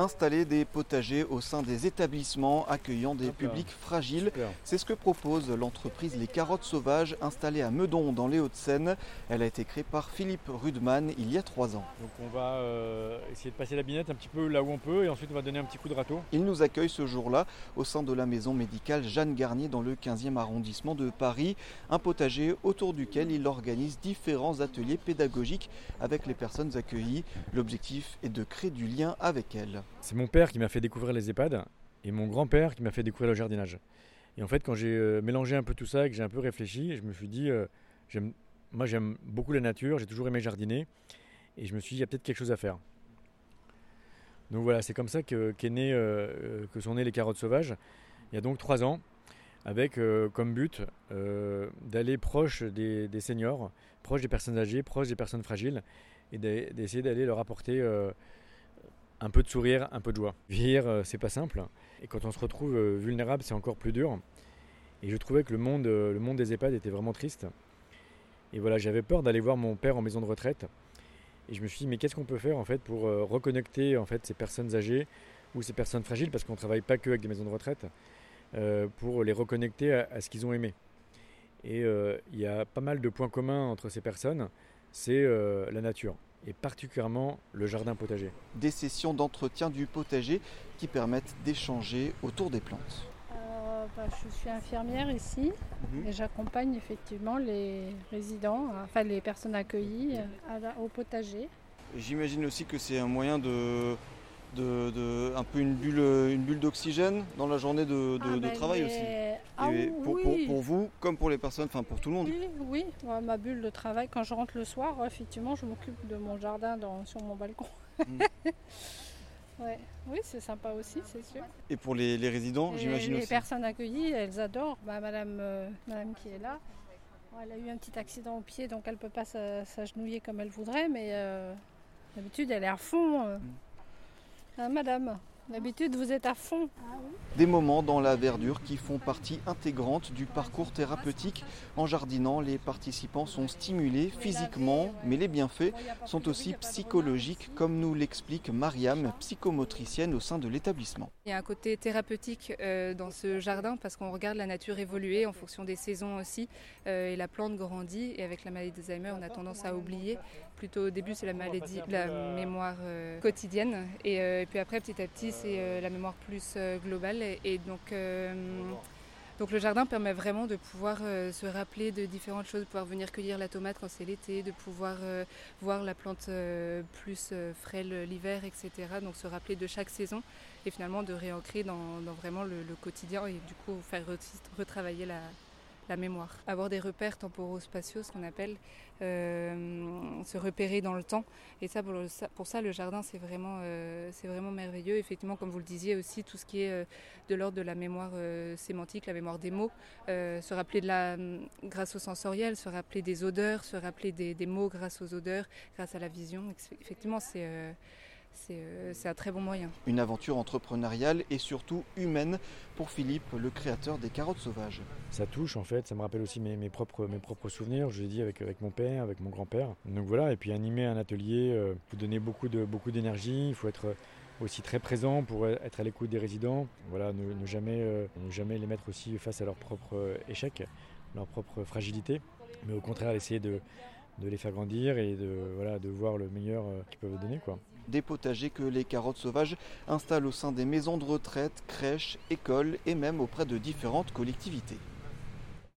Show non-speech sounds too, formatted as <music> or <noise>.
Installer des potagers au sein des établissements accueillant des publics fragiles, c'est ce que propose l'entreprise Les Carottes Sauvages installée à Meudon dans les Hauts-de-Seine. Elle a été créée par Philippe Rudman il y a trois ans. Donc on va euh, essayer de passer la binette un petit peu là où on peut et ensuite on va donner un petit coup de râteau. Il nous accueille ce jour-là au sein de la maison médicale Jeanne Garnier dans le 15e arrondissement de Paris. Un potager autour duquel il organise différents ateliers pédagogiques avec les personnes accueillies. L'objectif est de créer du lien avec elles. C'est mon père qui m'a fait découvrir les EHPAD et mon grand-père qui m'a fait découvrir le jardinage. Et en fait, quand j'ai euh, mélangé un peu tout ça et que j'ai un peu réfléchi, je me suis dit, euh, moi j'aime beaucoup la nature, j'ai toujours aimé jardiner, et je me suis dit, il y a peut-être quelque chose à faire. Donc voilà, c'est comme ça que, euh, que sont nées les carottes sauvages, il y a donc trois ans, avec comme but d'aller proche des, des, seniors, proche des personnes âgées, proche des personnes fragiles, et d'essayer d'aller leur apporter un peu de sourire, un peu de joie. Vieillir, euh, c'est pas simple. Et quand on se retrouve euh, vulnérable, c'est encore plus dur. Et je trouvais que le monde, euh, le monde des EHPAD était vraiment triste. Et voilà, j'avais peur d'aller voir mon père en maison de retraite. Et je me suis dit, mais qu'est-ce qu'on peut faire en fait pour reconnecter en fait ces personnes âgées ou ces personnes fragiles, parce qu'on ne travaille pas que avec des maisons de retraite, pour les reconnecter à, ce qu'ils ont aimé. Et il y a pas mal de points communs entre ces personnes. C'est la nature et particulièrement le jardin potager. Des sessions d'entretien du potager qui permettent d'échanger autour des plantes. Euh, bah, je suis infirmière ici mhm. et j'accompagne effectivement les résidents, enfin les personnes accueillies euh, au potager. J'imagine aussi que c'est un moyen de de, un peu une bulle, une bulle d'oxygène dans la journée de, ah, ben, travail aussi. Ah pour, vous, comme pour les personnes, enfin pour tout le monde. Oui, oui. ma bulle de travail, quand je rentre le soir, effectivement, je m'occupe de mon jardin dans, sur mon balcon. Mm. <laughs> Oui, c'est sympa aussi, c'est sûr. Et pour les, résidents, j'imagine aussi. Les personnes accueillies, elles adorent. Bah, madame, euh, madame qui est là, elle a eu un petit accident au pied, donc elle ne peut pas s'agenouiller comme elle voudrait, mais euh, d'habitude, elle est à fond. Euh. Mm. Ah, madame, d'habitude vous êtes à fond. Des moments dans la verdure qui font partie intégrante du parcours thérapeutique. En jardinant, les participants sont stimulés physiquement, mais les bienfaits sont aussi psychologiques, comme nous l'explique Mariam, psychomotricienne au sein de l'établissement. Il y a un côté thérapeutique euh, dans ce jardin parce qu'on regarde la nature évoluer en fonction des saisons aussi. Euh, et la plante grandit et avec la maladie d'Alzheimer, on a tendance à oublier. Plutôt au début, c'est la maladie, la mémoire euh, quotidienne. Et, puis après, petit à petit, c'est la mémoire plus globale. Et, donc, donc le jardin permet vraiment de pouvoir se rappeler de différentes choses, de pouvoir venir cueillir la tomate quand c'est l'été, de pouvoir voir la plante plus frêle l'hiver, etc. Donc se rappeler de chaque saison et finalement de réancrer dans, vraiment le, quotidien et du coup faire retravailler la, la mémoire. Avoir des repères temporaux-spatiaux, ce qu'on appelle, euh, se repérer dans le temps. Et ça, pour, ça, le jardin, c'est vraiment, euh, vraiment merveilleux. Effectivement, comme vous le disiez aussi, tout ce qui est euh, de l'ordre de la mémoire sémantique, la mémoire des mots, se rappeler de la, grâce au sensoriel, se rappeler des odeurs, se rappeler des, des mots grâce aux odeurs, grâce à la vision. Effectivement, c'est c'est un très bon moyen. Une aventure entrepreneuriale et surtout humaine pour Philippe, le créateur des carottes sauvages. Ça touche en fait, ça me rappelle aussi mes, propres, mes propres souvenirs, je l'ai dit avec, avec mon père, avec mon grand-père. Donc voilà, et puis animer un atelier, il euh, faut donner beaucoup d'énergie, beaucoup il faut être aussi très présent pour être à l'écoute des résidents, voilà, ne, jamais, euh, ne jamais les mettre aussi face à leurs propres échecs, leur propre fragilité, mais au contraire essayer de, de les faire grandir et de, voilà, de voir le meilleur qu'ils peuvent donner. Quoi des potagers que les carottes sauvages installent au sein des maisons de retraite, crèches, écoles et même auprès de différentes collectivités.